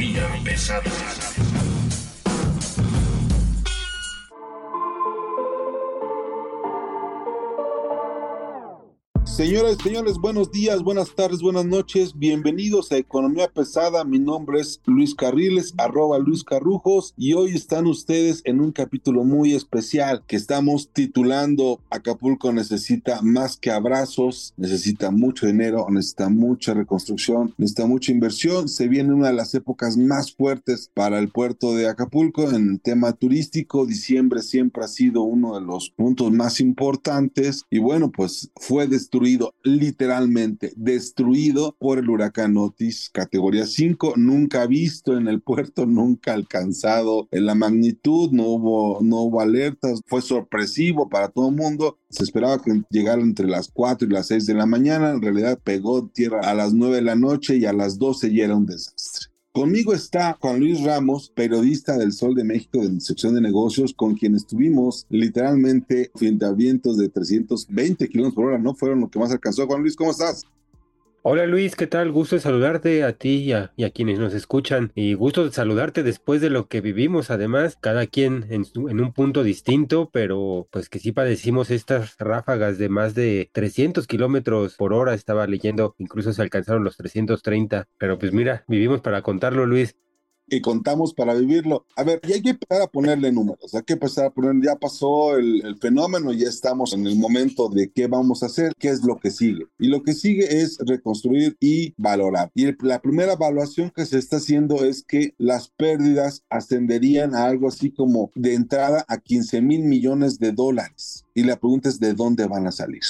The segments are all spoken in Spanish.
Economía pesada. Señoras señores, buenos días, buenas tardes, buenas noches. Bienvenidos a Economía Pesada. Mi nombre es Luis Carriles, arroba Luis Carrujos, y hoy están ustedes en un capítulo muy especial que estamos titulando Acapulco necesita más que abrazos, necesita mucho dinero, necesita mucha reconstrucción, necesita mucha inversión. Se viene una de las épocas más fuertes para el puerto de Acapulco en tema turístico. Diciembre siempre ha sido uno de los puntos más importantes y bueno, pues fue destruido literalmente destruido por el huracán Otis categoría 5, nunca visto en el puerto, nunca alcanzado en la magnitud, no hubo, no hubo alertas, fue sorpresivo para todo el mundo, se esperaba que llegara entre las 4 y las 6 de la mañana, en realidad pegó tierra a las 9 de la noche y a las 12 ya era un desastre. Conmigo está Juan Luis Ramos, periodista del Sol de México de sección de negocios, con quien estuvimos literalmente frente a vientos de 320 kilómetros por hora, ¿no? Fueron lo que más alcanzó. Juan Luis, ¿cómo estás? Hola Luis, ¿qué tal? Gusto de saludarte a ti y a, quienes nos escuchan. Y gusto de saludarte después de lo que vivimos, además, cada quien en, en, un punto distinto, pero pues que sí padecimos estas ráfagas de más de 300 kilómetros por hora. Estaba leyendo, incluso se alcanzaron los 330. Pero pues mira, vivimos para contarlo, Luis y contamos para vivirlo. A ver, y hay que empezar a ponerle números, hay que empezar a poner, ya pasó el, el, fenómeno, ya estamos en el momento de qué vamos a hacer, qué es lo que sigue. Y lo que sigue es reconstruir y valorar. Y el, la primera evaluación que se está haciendo es que las pérdidas ascenderían a algo así como de entrada a 15 mil millones de dólares. Y la pregunta es de dónde van a salir.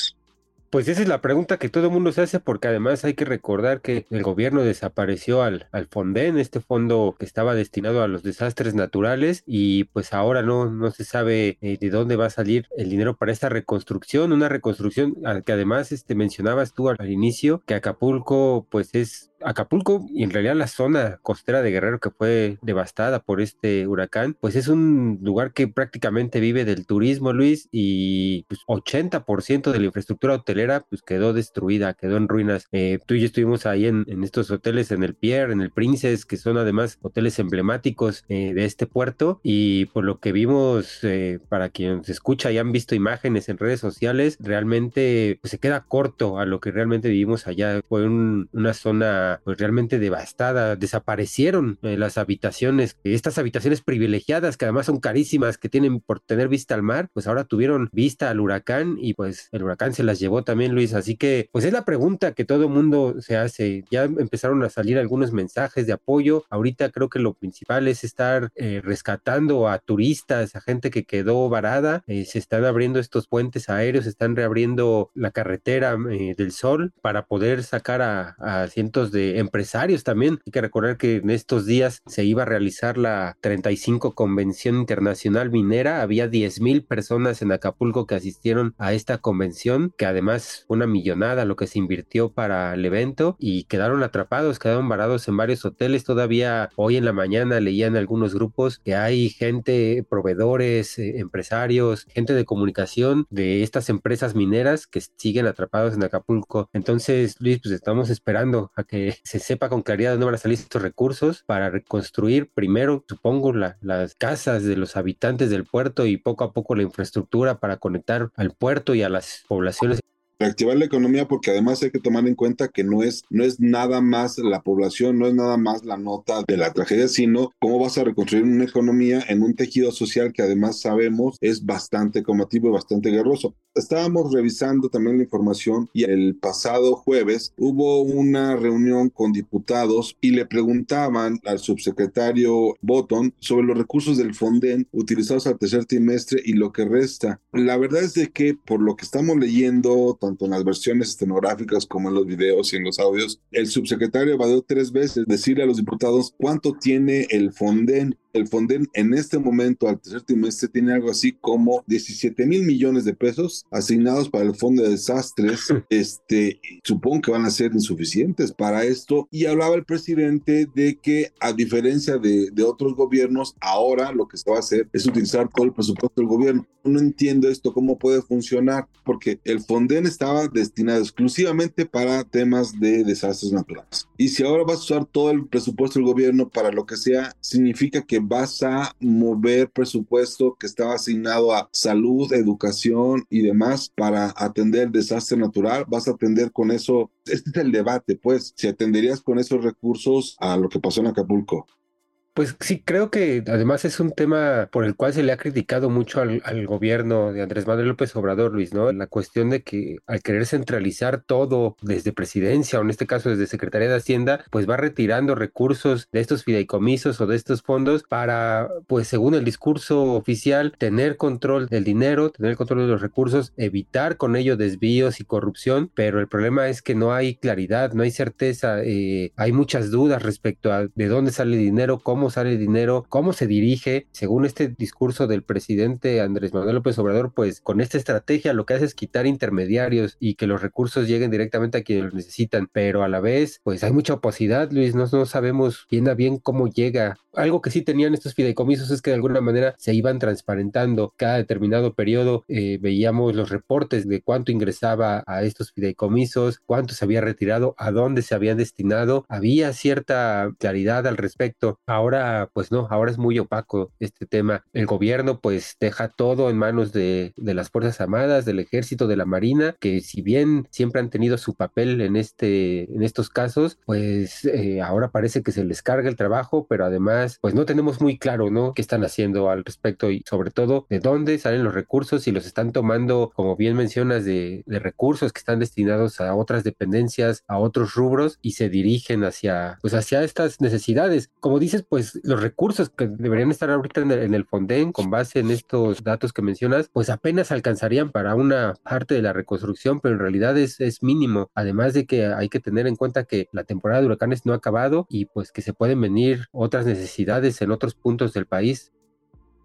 Pues esa es la pregunta que todo el mundo se hace porque además hay que recordar que el gobierno desapareció al, al Fonden, este fondo que estaba destinado a los desastres naturales y pues ahora no, no se sabe eh, de dónde va a salir el dinero para esta reconstrucción, una reconstrucción que además este, mencionabas tú al, al inicio que Acapulco pues es Acapulco y en realidad la zona costera de Guerrero que fue devastada por este huracán, pues es un lugar que prácticamente vive del turismo, Luis, y pues 80% de la infraestructura hotelera pues quedó destruida, quedó en ruinas. Eh, tú y yo estuvimos ahí en, en, estos hoteles, en el Pierre, en el Princess, que son además hoteles emblemáticos eh, de este puerto, y por lo que vimos, eh, para quien se escucha y han visto imágenes en redes sociales, realmente pues, se queda corto a lo que realmente vivimos allá. Fue un, una zona pues realmente devastada, desaparecieron eh, las habitaciones, estas habitaciones privilegiadas que además son carísimas, que tienen por tener vista al mar, pues ahora tuvieron vista al huracán y pues el huracán se las llevó también Luis, así que pues es la pregunta que todo mundo se hace, ya empezaron a salir algunos mensajes de apoyo, ahorita creo que lo principal es estar eh, rescatando a turistas, a gente que quedó varada, eh, se están abriendo estos puentes aéreos, se están reabriendo la carretera eh, del sol para poder sacar a cientos de empresarios también. Hay que recordar que en estos días se iba a realizar la 35 Convención Internacional Minera. Había 10 mil personas en Acapulco que asistieron a esta convención, que además una millonada lo que se invirtió para el evento y quedaron atrapados, quedaron varados en varios hoteles. Todavía hoy en la mañana leían algunos grupos que hay gente, proveedores, eh, empresarios, gente de comunicación de estas empresas mineras que siguen atrapados en Acapulco. Entonces, Luis, pues estamos esperando a que se sepa con claridad dónde van a salir estos recursos para reconstruir primero, supongo, la, las casas de los habitantes del puerto y poco a poco la infraestructura para conectar al puerto y a las poblaciones reactivar la economía porque además hay que tomar en cuenta que no es, no es nada más la población, no es nada más la nota de la tragedia, sino cómo vas a reconstruir una economía en un tejido social que además sabemos es bastante combativo y bastante guerroso. Estábamos revisando también la información y el pasado jueves hubo una reunión con diputados y le preguntaban al subsecretario Botton sobre los recursos del Fonden utilizados al tercer trimestre y lo que resta. La verdad es de que por lo que estamos leyendo, tanto en las versiones estenográficas como en los videos y en los audios. El subsecretario evadió tres veces decirle a los diputados cuánto tiene el Fonden el Fonden en este momento, al tercer trimestre, tiene algo así como 17 mil millones de pesos asignados para el Fondo de Desastres. Este, supongo que van a ser insuficientes para esto. Y hablaba el presidente de que, a diferencia de, de otros gobiernos, ahora lo que se va a hacer es utilizar todo el presupuesto del gobierno. No entiendo esto, cómo puede funcionar, porque el Fonden estaba destinado exclusivamente para temas de desastres naturales. Y si ahora vas a usar todo el presupuesto del gobierno para lo que sea, significa que vas a mover presupuesto que estaba asignado a salud, educación y demás para atender el desastre natural. Vas a atender con eso, este es el debate, pues, si atenderías con esos recursos a lo que pasó en Acapulco. Pues sí, creo que además es un tema por el cual se le ha criticado mucho al, gobierno de Andrés Manuel López Obrador, Luis, ¿no? La cuestión de que al querer centralizar todo desde presidencia o en este caso desde Secretaría de Hacienda, pues va retirando recursos de estos fideicomisos o de estos fondos para, pues según el discurso oficial, tener control del dinero, tener control de los recursos, evitar con ello desvíos y corrupción, pero el problema es que no hay claridad, no hay certeza, eh, hay muchas dudas respecto a de dónde sale el dinero, cómo sale dinero, cómo se dirige. Según este discurso del presidente Andrés Manuel López Obrador, pues con esta estrategia lo que hace es quitar intermediarios y que los recursos lleguen directamente a quienes los necesitan. Pero a la vez, pues hay mucha oposidad, Luis, no, no sabemos bien a bien cómo llega. Algo que sí tenían estos fideicomisos es que de alguna manera se iban transparentando cada determinado periodo. Eh, veíamos los reportes de cuánto ingresaba a estos fideicomisos, cuánto se había retirado, a dónde se había destinado. Había cierta claridad al respecto. Ahora ahora pues no, ahora es muy opaco este tema. El gobierno pues deja todo en manos de, de las Fuerzas Armadas, del Ejército, de la Marina, que si bien siempre han tenido su papel en, este, en estos casos, pues eh, ahora parece que se les carga el trabajo, pero además pues no tenemos muy claro, ¿no? ¿Qué están haciendo al respecto y sobre todo de dónde salen los recursos y los están tomando, como bien mencionas, de, de recursos que están destinados a otras dependencias, a otros rubros y se dirigen hacia, pues hacia estas necesidades. Como dices, pues pues los recursos que deberían estar ahorita en el, en el Fonden con base en estos datos que mencionas, pues apenas alcanzarían para una parte de la reconstrucción, pero en realidad es, es mínimo. Además de que hay que tener en cuenta que la temporada de huracanes no ha acabado y pues que se pueden venir otras necesidades en otros puntos del país.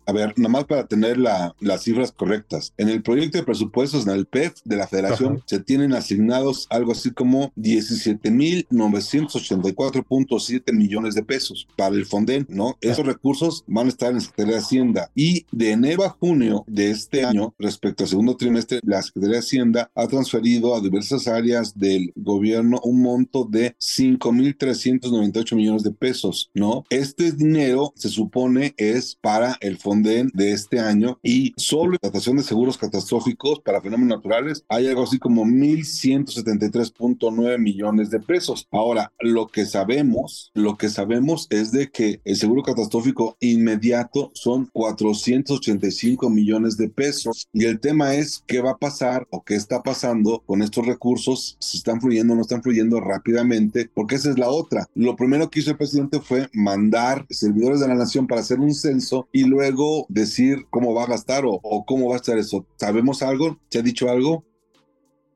A ver, nomás para tener la, las cifras correctas. En el proyecto de presupuestos en el PEF de la Federación se tienen asignados algo así como 17.984.7 millones de pesos para el Fonden, ¿no? Esos recursos van a estar en la Secretaría de Hacienda. Y de enero a junio de este año, respecto al segundo trimestre, la Secretaría de Hacienda ha transferido a diversas áreas del gobierno un monto de 5.398 millones de pesos, ¿no? Este dinero se supone es para el Fonden de este año y solo en tratación de seguros catastróficos para fenómenos naturales hay algo así como 1.173.9 millones de pesos. Ahora, lo que sabemos, lo que sabemos es de que el seguro catastrófico inmediato son 485 millones de pesos y el tema es qué va a pasar o qué está pasando con estos recursos, si están fluyendo o no están fluyendo rápidamente, porque esa es la otra. Lo primero que hizo el presidente fue mandar servidores de la nación para hacer un censo y luego decir cómo va a gastar o, cómo va a estar eso. ¿Sabemos algo? ¿Se ha dicho algo?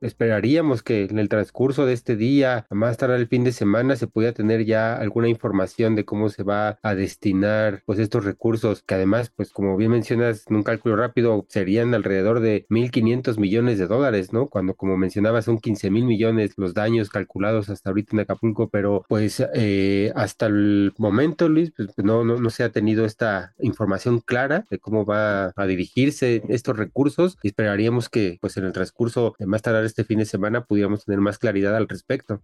Esperaríamos que en el transcurso de este día, más tarde el fin de semana, se pudiera tener ya alguna información de cómo se va a destinar pues estos recursos, que además, pues como bien mencionas, en un cálculo rápido serían alrededor de 1.500 millones de dólares, ¿no? Cuando como mencionabas son 15 mil millones los daños calculados hasta ahorita en Acapulco, pero pues eh, hasta el momento, Luis, pues no, no, no se ha tenido esta información clara de cómo va a dirigirse estos recursos y esperaríamos que pues en el transcurso de más tarde este fin de semana pudiéramos tener más claridad al respecto.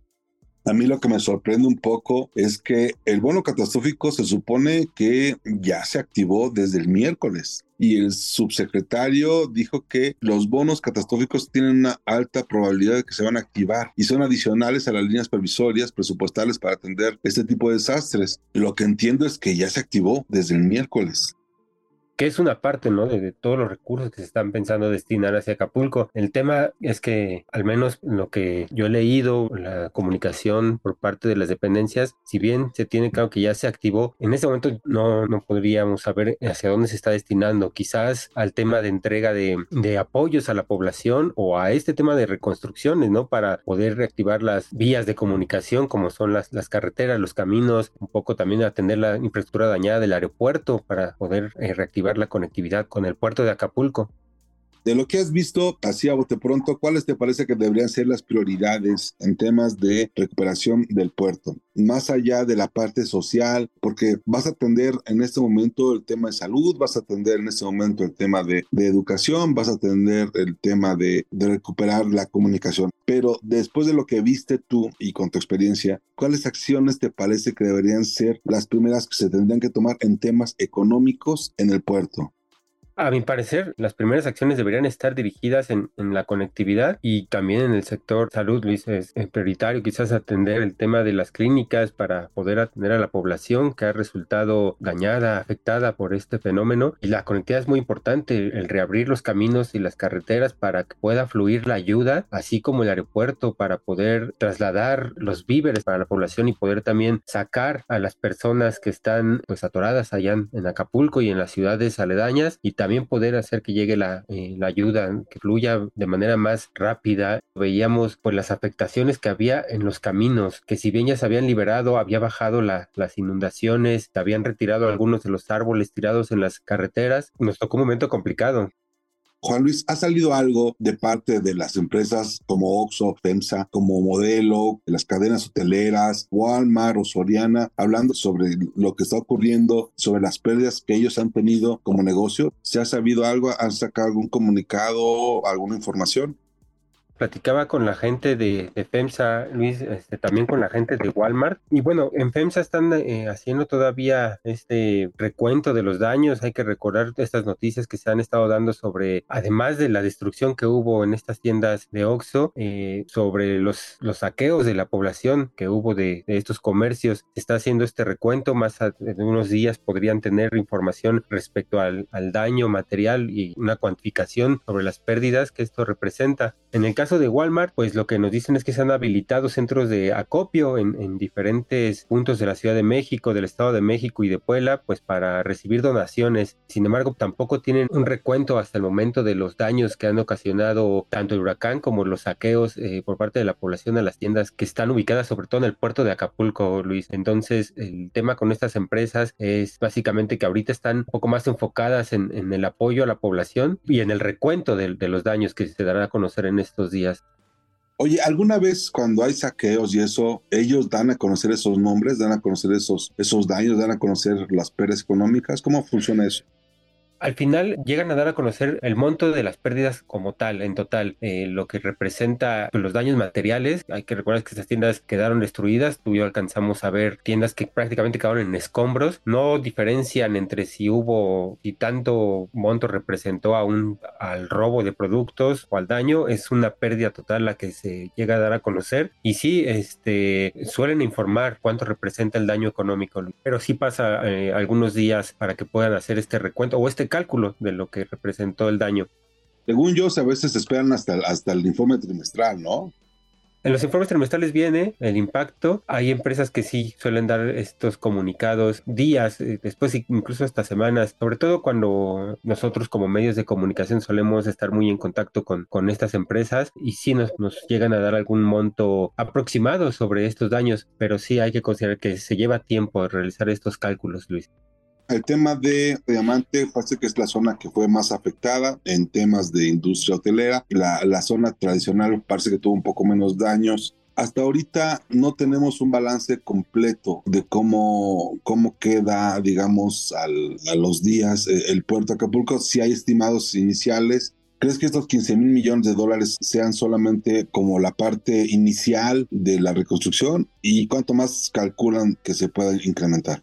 A mí lo que me sorprende un poco es que el bono catastrófico se supone que ya se activó desde el miércoles y el subsecretario dijo que los bonos catastróficos tienen una alta probabilidad de que se van a activar y son adicionales a las líneas previsorias presupuestales para atender este tipo de desastres. Lo que entiendo es que ya se activó desde el miércoles. Que es una parte, ¿no? De, todos los recursos que se están pensando destinar hacia Acapulco. El tema es que, al menos lo que yo he leído, la comunicación por parte de las dependencias, si bien se tiene claro que ya se activó, en este momento no, no podríamos saber hacia dónde se está destinando. Quizás al tema de entrega de, de apoyos a la población o a este tema de reconstrucciones, ¿no? Para poder reactivar las vías de comunicación, como son las, las carreteras, los caminos, un poco también atender la infraestructura dañada del aeropuerto para poder eh, reactivar la conectividad con el puerto de Acapulco. De lo que has visto, así a bote pronto, ¿cuáles te parece que deberían ser las prioridades en temas de recuperación del puerto? Más allá de la parte social, porque vas a atender en este momento el tema de salud, vas a atender en este momento el tema de, educación, vas a atender el tema de, de recuperar la comunicación. Pero después de lo que viste tú y con tu experiencia, ¿cuáles acciones te parece que deberían ser las primeras que se tendrían que tomar en temas económicos en el puerto? A mi parecer, las primeras acciones deberían estar dirigidas en, la conectividad y también en el sector salud, Luis. Es, prioritario quizás atender el tema de las clínicas para poder atender a la población que ha resultado dañada, afectada por este fenómeno. Y la conectividad es muy importante, el reabrir los caminos y las carreteras para que pueda fluir la ayuda, así como el aeropuerto para poder trasladar los víveres para la población y poder también sacar a las personas que están pues atoradas allá en, Acapulco y en las ciudades aledañas y también poder hacer que llegue la, eh, la, ayuda, que fluya de manera más rápida. Veíamos pues las afectaciones que había en los caminos, que si bien ya se habían liberado, había bajado la, las inundaciones, se habían retirado algunos de los árboles tirados en las carreteras. Nos tocó un momento complicado. Juan Luis, ¿ha salido algo de parte de las empresas como Oxxo, FEMSA, como Modelo, las cadenas hoteleras, Walmart o Soriana, hablando sobre lo que está ocurriendo, sobre las pérdidas que ellos han tenido como negocio? ¿Se ha sabido algo? ¿Han sacado algún comunicado, alguna información? Platicaba con la gente de, FEMSA, Luis, este, también con la gente de Walmart. Y bueno, en FEMSA están eh, haciendo todavía este recuento de los daños. Hay que recordar estas noticias que se han estado dando sobre, además de la destrucción que hubo en estas tiendas de Oxxo, eh, sobre los, los saqueos de la población que hubo de, estos comercios. Se está haciendo este recuento. Más en unos días podrían tener información respecto al, al daño material y una cuantificación sobre las pérdidas que esto representa. En el caso caso de Walmart, pues lo que nos dicen es que se han habilitado centros de acopio en, diferentes puntos de la Ciudad de México, del Estado de México y de Puebla, pues para recibir donaciones. Sin embargo, tampoco tienen un recuento hasta el momento de los daños que han ocasionado tanto el huracán como los saqueos eh, por parte de la población a las tiendas que están ubicadas sobre todo en el puerto de Acapulco, Luis. Entonces, el tema con estas empresas es básicamente que ahorita están un poco más enfocadas en, el apoyo a la población y en el recuento de, de los daños que se dará a conocer en estos días días. Oye, ¿alguna vez cuando hay saqueos y eso, ellos dan a conocer esos nombres, dan a conocer esos, esos daños, dan a conocer las pérdidas económicas? ¿Cómo funciona eso? Al final llegan a dar a conocer el monto de las pérdidas como tal, en total, eh, lo que representa pues, los daños materiales. Hay que recordar que estas tiendas quedaron destruidas. Tú y yo alcanzamos a ver tiendas que prácticamente quedaron en escombros. No diferencian entre si hubo, y tanto monto representó a un, al robo de productos o al daño. Es una pérdida total la que se llega a dar a conocer. Y sí, este, suelen informar cuánto representa el daño económico. Pero sí pasa eh, algunos días para que puedan hacer este recuento o este cálculo de lo que representó el daño. Según yo, a veces esperan hasta, hasta el informe trimestral, ¿no? En los informes trimestrales viene el impacto. Hay empresas que sí suelen dar estos comunicados días, eh, después incluso hasta semanas, sobre todo cuando nosotros como medios de comunicación solemos estar muy en contacto con, con estas empresas y sí nos, nos llegan a dar algún monto aproximado sobre estos daños, pero sí hay que considerar que se lleva tiempo realizar estos cálculos, Luis. El tema de Diamante parece que es la zona que fue más afectada en temas de industria hotelera. La, la zona tradicional parece que tuvo un poco menos daños. Hasta ahorita no tenemos un balance completo de cómo, cómo queda, digamos, al, a los días eh, el puerto Acapulco. Si hay estimados iniciales, ¿Crees que estos 15 mil millones de dólares sean solamente como la parte inicial de la reconstrucción? ¿Y cuánto más calculan que se pueda incrementar?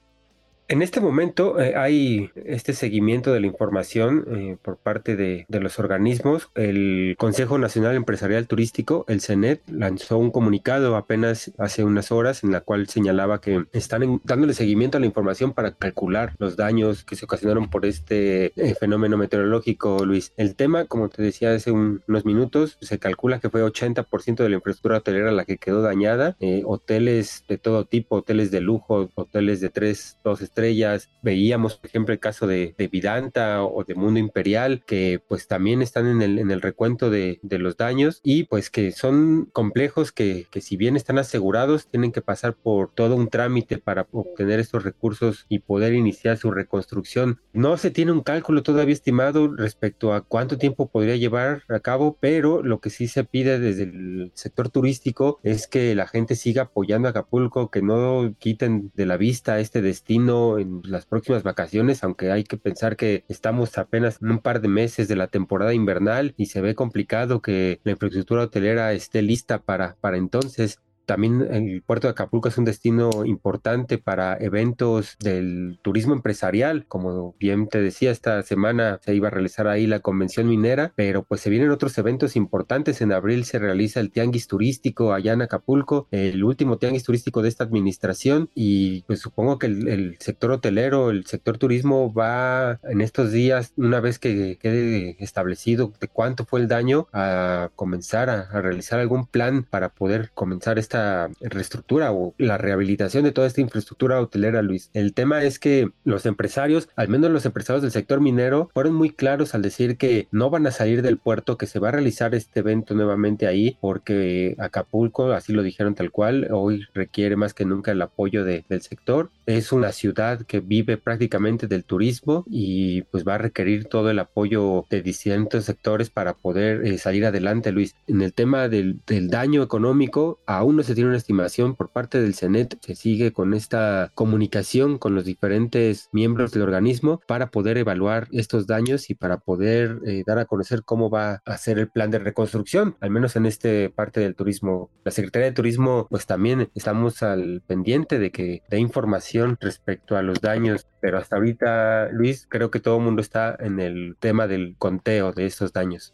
En este momento eh, hay este seguimiento de la información eh, por parte de, los organismos. El Consejo Nacional Empresarial Turístico, el CENET, lanzó un comunicado apenas hace unas horas en la cual señalaba que están dándole seguimiento a la información para calcular los daños que se ocasionaron por este eh, fenómeno meteorológico, Luis. El tema, como te decía hace un, unos minutos, se calcula que fue 80% de la infraestructura hotelera la que quedó dañada. hoteles de todo tipo, hoteles de lujo, hoteles de tres, dos estrellas. Veíamos, por ejemplo, el caso de, de Vidanta o de Mundo Imperial, que pues también están en el, en el recuento de, de los daños y pues que son complejos que, que si bien están asegurados, tienen que pasar por todo un trámite para obtener estos recursos y poder iniciar su reconstrucción. No se tiene un cálculo todavía estimado respecto a cuánto tiempo podría llevar a cabo, pero lo que sí se pide desde el sector turístico es que la gente siga apoyando a Acapulco, que no quiten de la vista este destino en las próximas vacaciones, aunque hay que pensar que estamos apenas en un par de meses de la temporada invernal y se ve complicado que la infraestructura hotelera esté lista para, para entonces. También el puerto de Acapulco es un destino importante para eventos del turismo empresarial. Como bien te decía, esta semana se iba a realizar ahí la convención minera, pero pues se vienen otros eventos importantes. En abril se realiza el tianguis turístico allá en Acapulco, el último tianguis turístico de esta administración y pues supongo que el, sector hotelero, el sector turismo va en estos días, una vez que quede establecido de cuánto fue el daño, a comenzar a, realizar algún plan para poder comenzar esta esta reestructura o la rehabilitación de toda esta infraestructura hotelera, Luis. El tema es que los empresarios, al menos los empresarios del sector minero, fueron muy claros al decir que no van a salir del puerto, que se va a realizar este evento nuevamente ahí, porque Acapulco, así lo dijeron tal cual, hoy requiere más que nunca el apoyo de, del sector. Es una ciudad que vive prácticamente del turismo y pues va a requerir todo el apoyo de distintos sectores para poder eh, salir adelante, Luis. En el tema del, del daño económico, aún no se tiene una estimación por parte del CENET, se sigue con esta comunicación con los diferentes miembros del organismo para poder evaluar estos daños y para poder eh, dar a conocer cómo va a ser el plan de reconstrucción, al menos en este parte del turismo. La Secretaría de Turismo, pues también estamos al pendiente de que dé información respecto a los daños, pero hasta ahorita, Luis, creo que todo el mundo está en el tema del conteo de estos daños.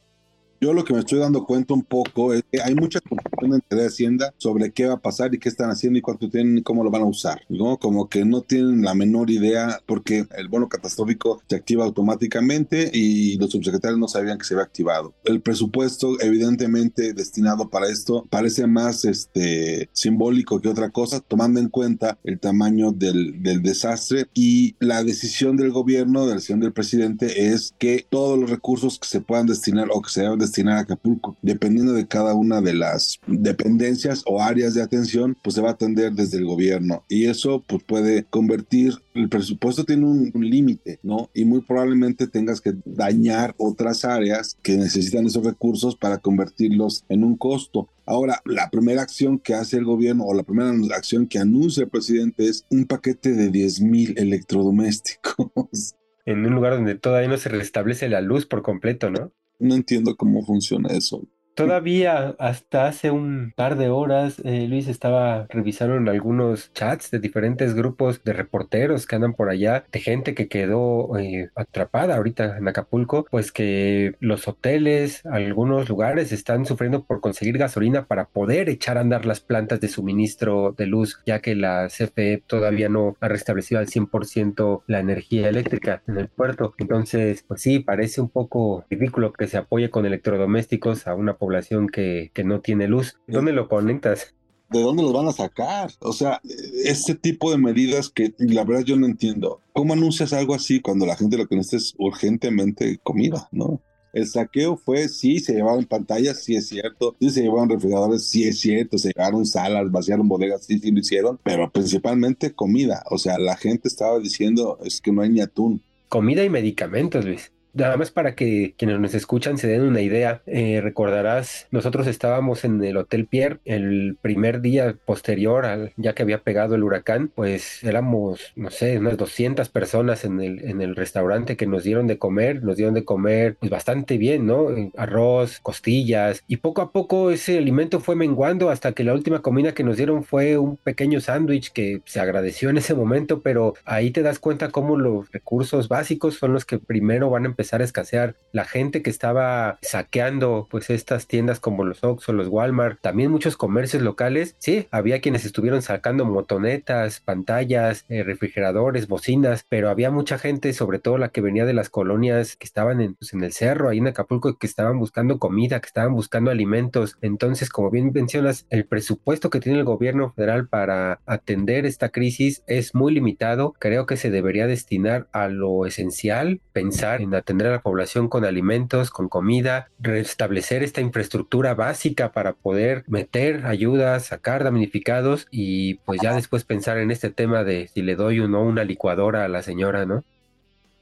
Yo lo que me estoy dando cuenta un poco es que hay mucha confusión entre Hacienda sobre qué va a pasar y qué están haciendo y cuánto tienen y cómo lo van a usar, ¿no? Como que no tienen la menor idea porque el bono catastrófico se activa automáticamente y los subsecretarios no sabían que se había activado. El presupuesto evidentemente destinado para esto parece más este simbólico que otra cosa, tomando en cuenta el tamaño del, del desastre y la decisión del gobierno, de la decisión del presidente es que todos los recursos que se puedan destinar o que se deben destinar a Acapulco. Dependiendo de cada una de las dependencias o áreas de atención, pues se va a atender desde el gobierno. Y eso pues puede convertir, el presupuesto tiene un, un límite, ¿no? Y muy probablemente tengas que dañar otras áreas que necesitan esos recursos para convertirlos en un costo. Ahora, la primera acción que hace el gobierno o la primera acción que anuncia el presidente es un paquete de 10 mil electrodomésticos. En un lugar donde todavía no se restablece la luz por completo, ¿no? No entiendo cómo funciona eso. Todavía hasta hace un par de horas, eh, Luis estaba revisando en algunos chats de diferentes grupos de reporteros que andan por allá, de gente que quedó eh, atrapada ahorita en Acapulco, pues que los hoteles, algunos lugares están sufriendo por conseguir gasolina para poder echar a andar las plantas de suministro de luz, ya que la CFE todavía no ha restablecido al 100% la energía eléctrica en el puerto. Entonces, pues sí, parece un poco ridículo que se apoye con electrodomésticos a una población población que, que no tiene luz. ¿Dónde lo conectas? ¿De dónde los van a sacar? O sea, este tipo de medidas que la verdad yo no entiendo. ¿Cómo anuncias algo así cuando la gente lo que necesita es urgentemente comida, no? El saqueo fue, sí, se llevaron pantallas, sí es cierto, sí se llevaron refrigeradores, sí es cierto, se llevaron salas, vaciaron bodegas, sí, sí lo hicieron, pero principalmente comida. O sea, la gente estaba diciendo, es que no hay ni atún. Comida y medicamentos, Luis nada más para que quienes nos escuchan se den una idea, eh, recordarás, nosotros estábamos en el Hotel Pierre el primer día posterior al ya que había pegado el huracán, pues éramos, no sé, unas 200 personas en el, en el restaurante que nos dieron de comer, nos dieron de comer pues bastante bien, ¿no? Eh, arroz, costillas, y poco a poco ese alimento fue menguando hasta que la última comida que nos dieron fue un pequeño sándwich que se agradeció en ese momento, pero ahí te das cuenta cómo los recursos básicos son los que primero van a empezar a escasear. La gente que estaba saqueando pues estas tiendas como los Oxxo, los Walmart, también muchos comercios locales, sí, había quienes estuvieron sacando motonetas, pantallas, eh, refrigeradores, bocinas, pero había mucha gente, sobre todo la que venía de las colonias que estaban en, pues, en el cerro, ahí en Acapulco, que estaban buscando comida, que estaban buscando alimentos. Entonces, como bien mencionas, el presupuesto que tiene el gobierno federal para atender esta crisis es muy limitado. Creo que se debería destinar a lo esencial, pensar en atender a la población con alimentos, con comida, restablecer esta infraestructura básica para poder meter ayudas, sacar damnificados y pues ya después pensar en este tema de si le doy o no una licuadora a la señora, ¿no?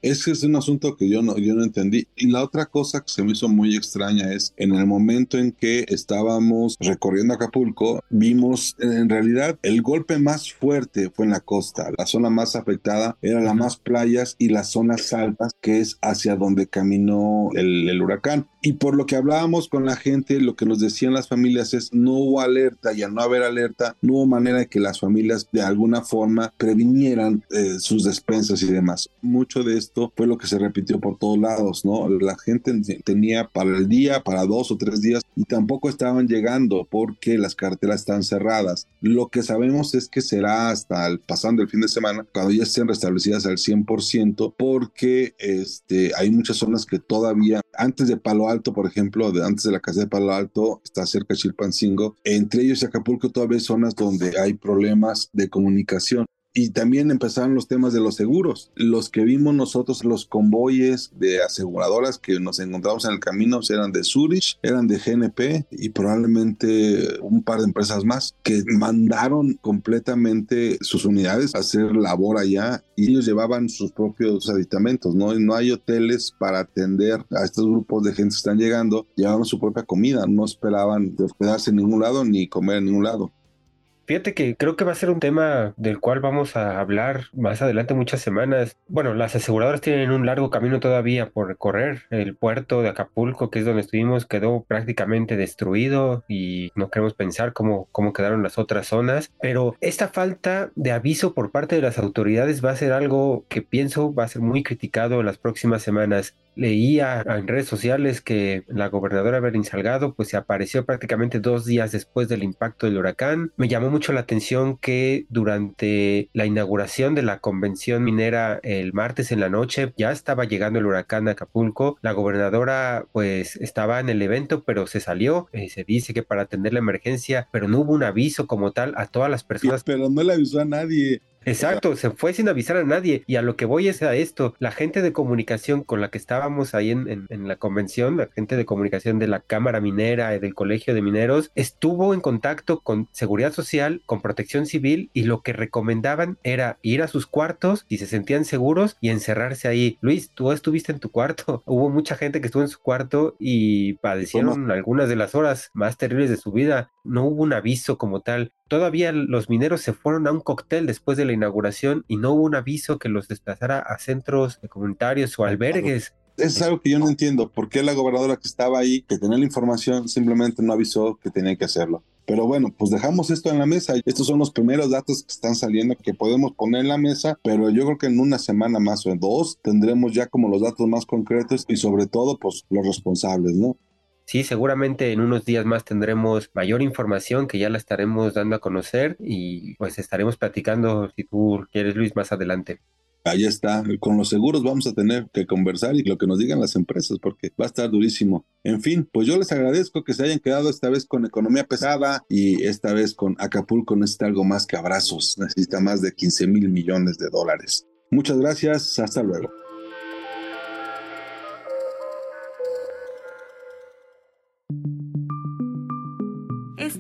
Ese es un asunto que yo no, yo no entendí. Y la otra cosa que se me hizo muy extraña es en el momento en que estábamos recorriendo Acapulco, vimos en realidad el golpe más fuerte fue en la costa. La zona más afectada era las más playas y las zonas altas, que es hacia donde caminó el, el huracán. Y por lo que hablábamos con la gente, lo que nos decían las familias es no hubo alerta y al no haber alerta, no hubo manera de que las familias de alguna forma previnieran eh, sus despensas y demás. Mucho de esto fue lo que se repitió por todos lados, ¿no? La gente tenía para el día, para dos o tres días y tampoco estaban llegando porque las carreteras están cerradas. Lo que sabemos es que será hasta el, pasando el fin de semana cuando ya estén restablecidas al 100% porque este, hay muchas zonas que todavía antes de Palo Alto, por ejemplo, de antes de la casa de Palo Alto, está cerca de Chilpancingo. Entre ellos Acapulco todavía hay zonas donde hay problemas de comunicación y también empezaron los temas de los seguros. Los que vimos nosotros, los convoyes de aseguradoras que nos encontramos en el camino eran de Zurich, eran de GNP y probablemente un par de empresas más que mandaron completamente sus unidades a hacer labor allá y ellos llevaban sus propios aditamentos, ¿no? No hay hoteles para atender a estos grupos de gente que están llegando, llevaban su propia comida, no esperaban hospedarse en ningún lado ni comer en ningún lado. Fíjate que creo que va a ser un tema del cual vamos a hablar más adelante muchas semanas. Bueno, las aseguradoras tienen un largo camino todavía por recorrer. El puerto de Acapulco, que es donde estuvimos, quedó prácticamente destruido y no queremos pensar cómo, cómo quedaron las otras zonas. Pero esta falta de aviso por parte de las autoridades va a ser algo que pienso va a ser muy criticado en las próximas semanas leía en redes sociales que la gobernadora Berin Salgado pues se apareció prácticamente dos días después del impacto del huracán. Me llamó mucho la atención que durante la inauguración de la convención minera el martes en la noche ya estaba llegando el huracán a Acapulco. La gobernadora pues estaba en el evento pero se salió. Eh, se dice que para atender la emergencia pero no hubo un aviso como tal a todas las personas. Pero no le avisó a nadie. Exacto, se fue sin avisar a nadie. Y a lo que voy es a esto. La gente de comunicación con la que estábamos ahí en, en, la convención, la gente de comunicación de la Cámara Minera y del Colegio de Mineros, estuvo en contacto con Seguridad Social, con Protección Civil y lo que recomendaban era ir a sus cuartos y se sentían seguros y encerrarse ahí. Luis, tú estuviste en tu cuarto. Hubo mucha gente que estuvo en su cuarto y padecieron algunas de las horas más terribles de su vida. No hubo un aviso como tal. Todavía los mineros se fueron a un cóctel después de la inauguración y no hubo un aviso que los desplazara a centros comunitarios o albergues. Es algo que yo no entiendo. ¿Por qué la gobernadora que estaba ahí, que tenía la información, simplemente no avisó que tenía que hacerlo? Pero bueno, pues dejamos esto en la mesa. Estos son los primeros datos que están saliendo que podemos poner en la mesa, pero yo creo que en una semana más o en dos tendremos ya como los datos más concretos y sobre todo pues los responsables, ¿no? Sí, seguramente en unos días más tendremos mayor información que ya la estaremos dando a conocer y pues estaremos platicando, si tú quieres, Luis, más adelante. Ahí está, con los seguros vamos a tener que conversar y lo que nos digan las empresas, porque va a estar durísimo. En fin, pues yo les agradezco que se hayan quedado esta vez con economía pesada y esta vez con Acapulco necesita algo más que abrazos, necesita más de 15 mil millones de dólares. Muchas gracias, hasta luego.